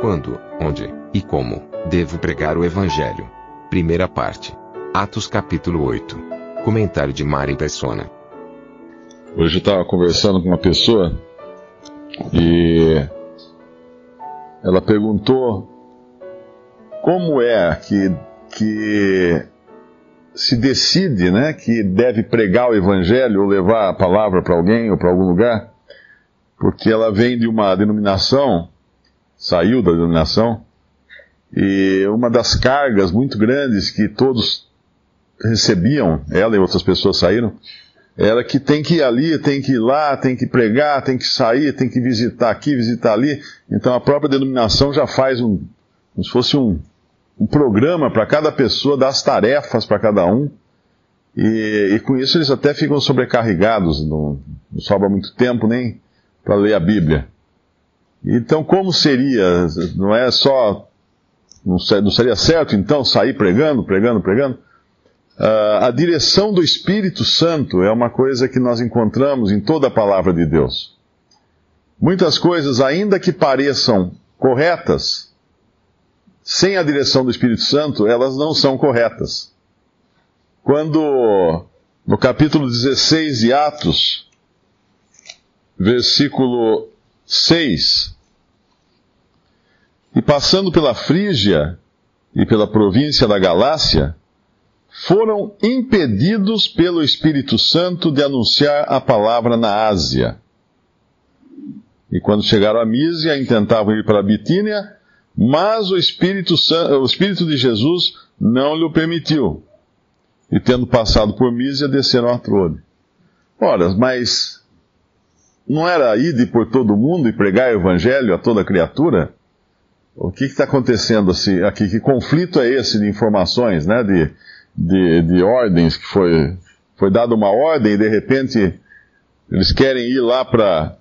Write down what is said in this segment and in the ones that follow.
Quando, onde e como devo pregar o evangelho? Primeira parte. Atos capítulo 8. Comentário de Mari Persona. Hoje eu estava conversando com uma pessoa e ela perguntou como é que, que se decide né, que deve pregar o evangelho ou levar a palavra para alguém ou para algum lugar, porque ela vem de uma denominação, saiu da denominação, e uma das cargas muito grandes que todos recebiam, ela e outras pessoas saíram, era que tem que ir ali, tem que ir lá, tem que pregar, tem que sair, tem que visitar aqui, visitar ali. Então a própria denominação já faz um, como se fosse um, um programa para cada pessoa, das tarefas para cada um. E, e, com isso eles até ficam sobrecarregados, não, não sobra muito tempo nem para ler a Bíblia. Então, como seria? Não é só. Não, seria certo então sair pregando, pregando, pregando? Uh, a direção do Espírito Santo é uma coisa que nós encontramos em toda a palavra de Deus. Muitas coisas, ainda que pareçam corretas, sem a direção do Espírito Santo, elas não são corretas. Quando, no capítulo 16 de Atos, versículo 6, e passando pela Frígia e pela província da Galácia, foram impedidos pelo Espírito Santo de anunciar a palavra na Ásia. E quando chegaram a Mísia, intentavam ir para a Bitínia, mas o Espírito, Santo, o Espírito de Jesus não lhe permitiu. E tendo passado por Mísia, desceram a Trode. Ora, mas não era ir por todo mundo e pregar o Evangelho a toda criatura? O que está acontecendo assim, aqui? Que conflito é esse de informações, né? De, de, de ordens, que foi, foi dada uma ordem e de repente eles querem ir lá para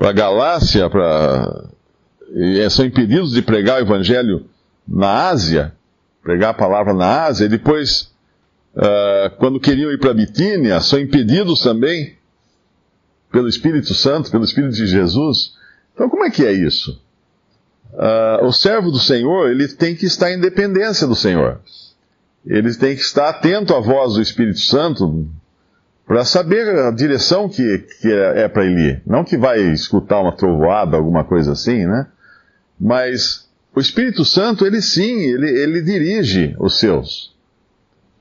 a Galácia, pra, e são impedidos de pregar o evangelho na Ásia, pregar a palavra na Ásia, e depois, uh, quando queriam ir para Bitínia, são impedidos também pelo Espírito Santo, pelo Espírito de Jesus. Então, como é que é isso? Uh, o servo do Senhor, ele tem que estar em dependência do Senhor eles têm que estar atento à voz do Espírito Santo para saber a direção que, que é, é para ele. Não que vai escutar uma trovoada, alguma coisa assim, né? Mas o Espírito Santo, ele sim, ele, ele dirige os seus.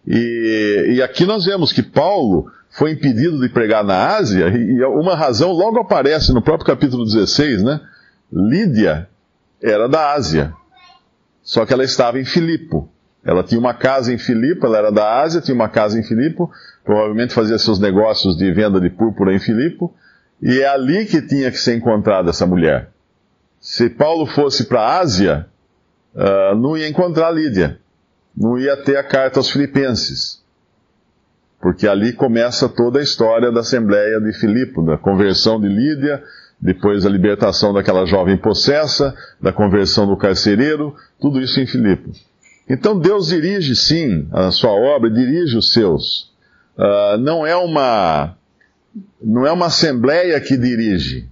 E, e aqui nós vemos que Paulo foi impedido de pregar na Ásia, e uma razão logo aparece no próprio capítulo 16, né? Lídia era da Ásia, só que ela estava em Filipo. Ela tinha uma casa em Filipe, ela era da Ásia, tinha uma casa em Filipe, provavelmente fazia seus negócios de venda de púrpura em Filipe, e é ali que tinha que ser encontrada essa mulher. Se Paulo fosse para a Ásia, uh, não ia encontrar Lídia, não ia ter a carta aos Filipenses, porque ali começa toda a história da Assembleia de Filipe, da conversão de Lídia, depois a libertação daquela jovem possessa, da conversão do carcereiro, tudo isso em Filipe. Então Deus dirige sim a sua obra, dirige os seus. Uh, não é uma não é uma assembleia que dirige,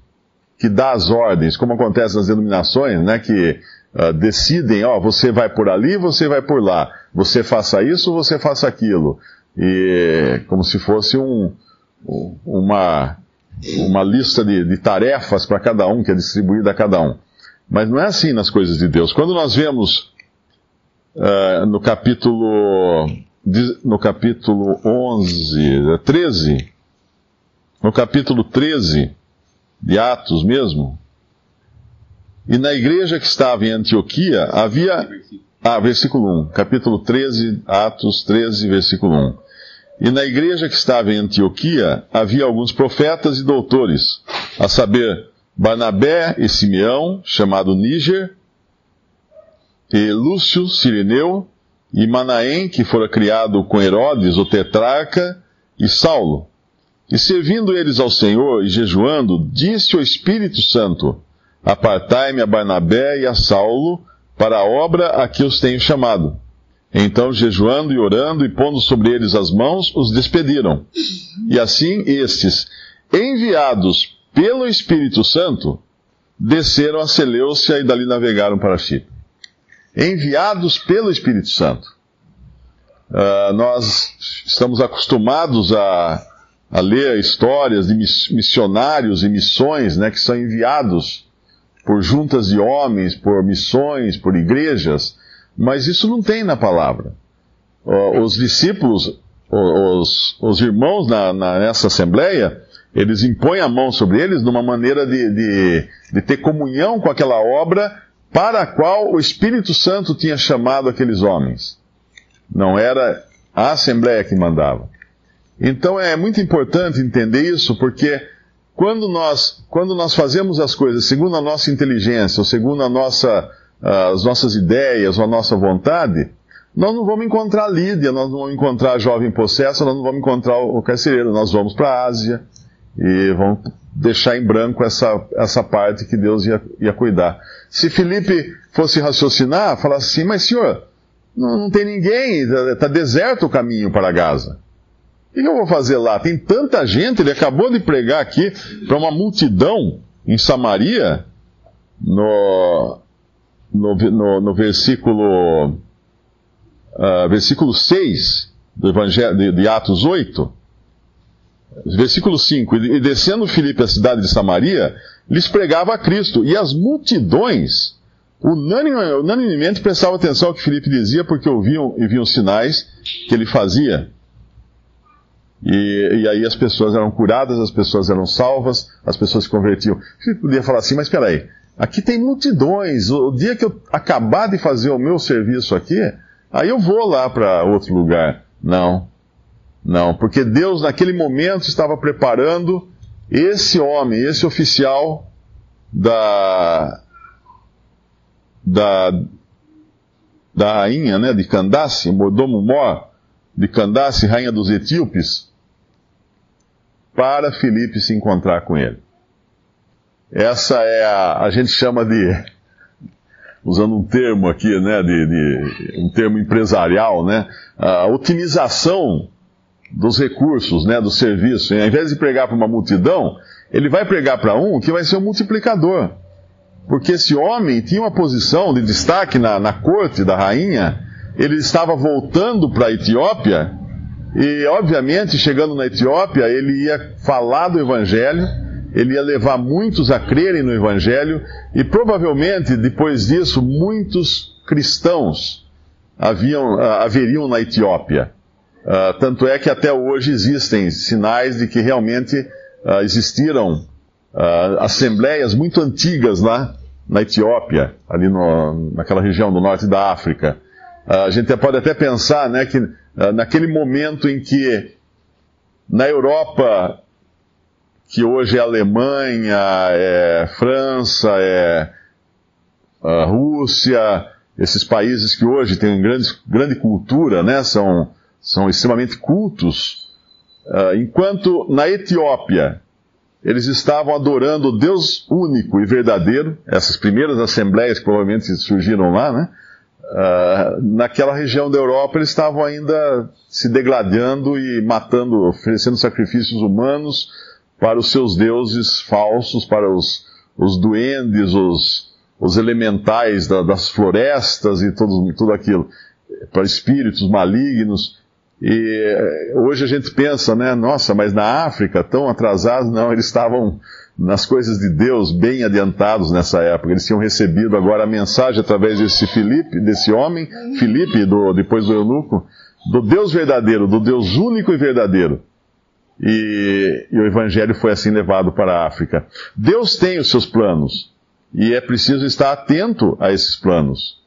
que dá as ordens, como acontece nas denominações, né, que uh, decidem, ó, você vai por ali, você vai por lá, você faça isso, você faça aquilo, e como se fosse um, uma uma lista de, de tarefas para cada um que é distribuída a cada um. Mas não é assim nas coisas de Deus. Quando nós vemos uh, no capítulo no capítulo 11, 13, no capítulo 13 de Atos mesmo, e na igreja que estava em Antioquia havia. Ah, versículo 1, capítulo 13, Atos 13, versículo 1. E na igreja que estava em Antioquia havia alguns profetas e doutores, a saber, Barnabé e Simeão, chamado Níger, e Lúcio Sirineu, e Manaém, que fora criado com Herodes, o tetrarca, e Saulo. E servindo eles ao Senhor e jejuando, disse o Espírito Santo: Apartai-me a Barnabé e a Saulo para a obra a que os tenho chamado. Então, jejuando e orando e pondo sobre eles as mãos, os despediram. E assim estes, enviados pelo Espírito Santo, desceram a Seleucia e dali navegaram para Chipre. Enviados pelo Espírito Santo. Uh, nós estamos acostumados a, a ler histórias de missionários e missões né, que são enviados por juntas de homens, por missões, por igrejas, mas isso não tem na palavra. Os discípulos, os, os irmãos na, na, nessa assembleia, eles impõem a mão sobre eles numa maneira de, de, de ter comunhão com aquela obra para a qual o Espírito Santo tinha chamado aqueles homens. Não era a assembleia que mandava. Então é muito importante entender isso, porque quando nós, quando nós fazemos as coisas segundo a nossa inteligência, ou segundo a nossa, as nossas ideias, ou a nossa vontade, nós não vamos encontrar Lídia, nós não vamos encontrar a jovem possessa, nós não vamos encontrar o carcereiro, nós vamos para a Ásia e vamos deixar em branco essa, essa parte que Deus ia, ia cuidar. Se Felipe fosse raciocinar, falar assim, mas senhor, não, não tem ninguém, está tá deserto o caminho para Gaza. O que eu vou fazer lá? Tem tanta gente, ele acabou de pregar aqui para uma multidão em Samaria, no, no, no, no versículo, uh, versículo 6 do Evangelho de, de, Atos 8, versículo 5, e descendo Filipe à cidade de Samaria, lhes pregava a Cristo, e as multidões unanimemente prestavam atenção ao que Filipe dizia, porque ouviam e viam sinais que ele fazia. E, e, aí as pessoas eram curadas, as pessoas eram salvas, as pessoas se convertiam. Você podia falar assim, mas espera aí, aqui tem multidões, o, dia que eu acabar de fazer o meu serviço aqui, aí eu vou lá para outro lugar. Não, não, porque Deus naquele momento estava preparando esse homem, esse oficial da, da, da rainha, né, de Candace, Mordomo Mor, de Candace, rainha dos etíopes, para Filipe se encontrar com ele. Essa é a, a gente chama de, usando um termo aqui, né, de, de um termo empresarial, né, a otimização dos recursos, né, do serviço. Ao invés de pregar para uma multidão, ele vai pregar para um que vai ser um multiplicador. Porque esse homem tinha uma posição de destaque na, na corte da rainha, ele estava voltando para a Etiópia, e obviamente, chegando na Etiópia, ele ia falar do Evangelho, ele ia levar muitos a crerem no Evangelho, e provavelmente, depois disso, muitos cristãos haviam, ah, haveriam na Etiópia. Uh, tanto é que até hoje existem sinais de que realmente uh, existiram uh, assembleias muito antigas lá na Etiópia, ali no, naquela região do norte da África. A gente pode até pensar né, que naquele momento em que na Europa, que hoje é Alemanha, é França, é Rússia, esses países que hoje têm grande, grande cultura, né, são, são extremamente cultos, uh, enquanto na Etiópia eles estavam adorando o Deus único e verdadeiro, essas primeiras assembleias que provavelmente surgiram lá, né? Uh, naquela região da Europa eles estavam ainda se degradando e matando, oferecendo sacrifícios humanos para os seus deuses falsos, para os, os duendes, os, os elementais da, das florestas e tudo, tudo aquilo, para espíritos malignos. E eh, hoje a gente pensa, né, nossa, mas na África, tão atrasados, não, eles estavam nas coisas de Deus bem adiantados nessa época. Eles tinham recebido agora a mensagem através desse Filipe, desse homem, Filipe, do, depois do eunuco, do Deus verdadeiro, do Deus único e verdadeiro. E, e o evangelho foi assim levado para a África. Deus tem os seus planos e é preciso estar atento a esses planos.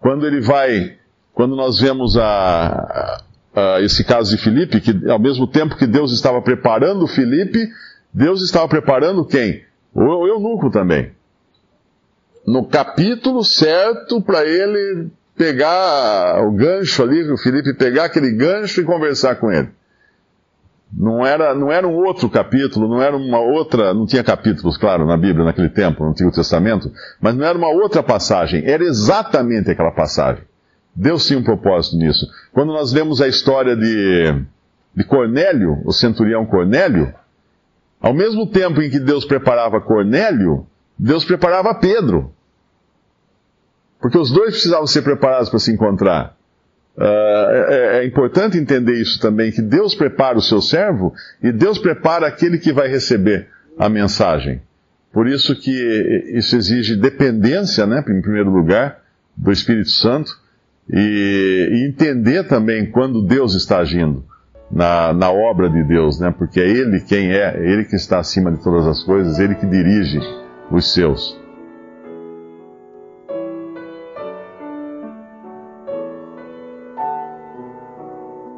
Quando ele vai, quando nós vemos a, uh, esse caso de Filipe, que ao mesmo tempo que Deus estava preparando Filipe, Deus estava preparando quem? O eunuco também. No capítulo certo para ele pegar o gancho ali, o Felipe pegar aquele gancho e conversar com ele. Não era, não era um outro capítulo, não era uma outra, não tinha capítulos, claro, na Bíblia naquele tempo, no Antigo Testamento, mas não era uma outra passagem, era exatamente aquela passagem. Deus tinha um propósito nisso. Quando nós vemos a história de, de Cornélio, o centurião Cornélio, ao mesmo tempo em que Deus preparava Cornélio, Deus preparava Pedro. Porque os dois precisavam ser preparados para se encontrar. Uh, é, é, importante entender isso também, que Deus prepara o seu servo e Deus prepara aquele que vai receber a mensagem. Por isso que isso exige dependência, né, em primeiro lugar, do Espírito Santo e, e entender também quando Deus está agindo na, na obra de Deus, né, porque é Ele quem é, é Ele que está acima de todas as coisas, Ele que dirige os seus.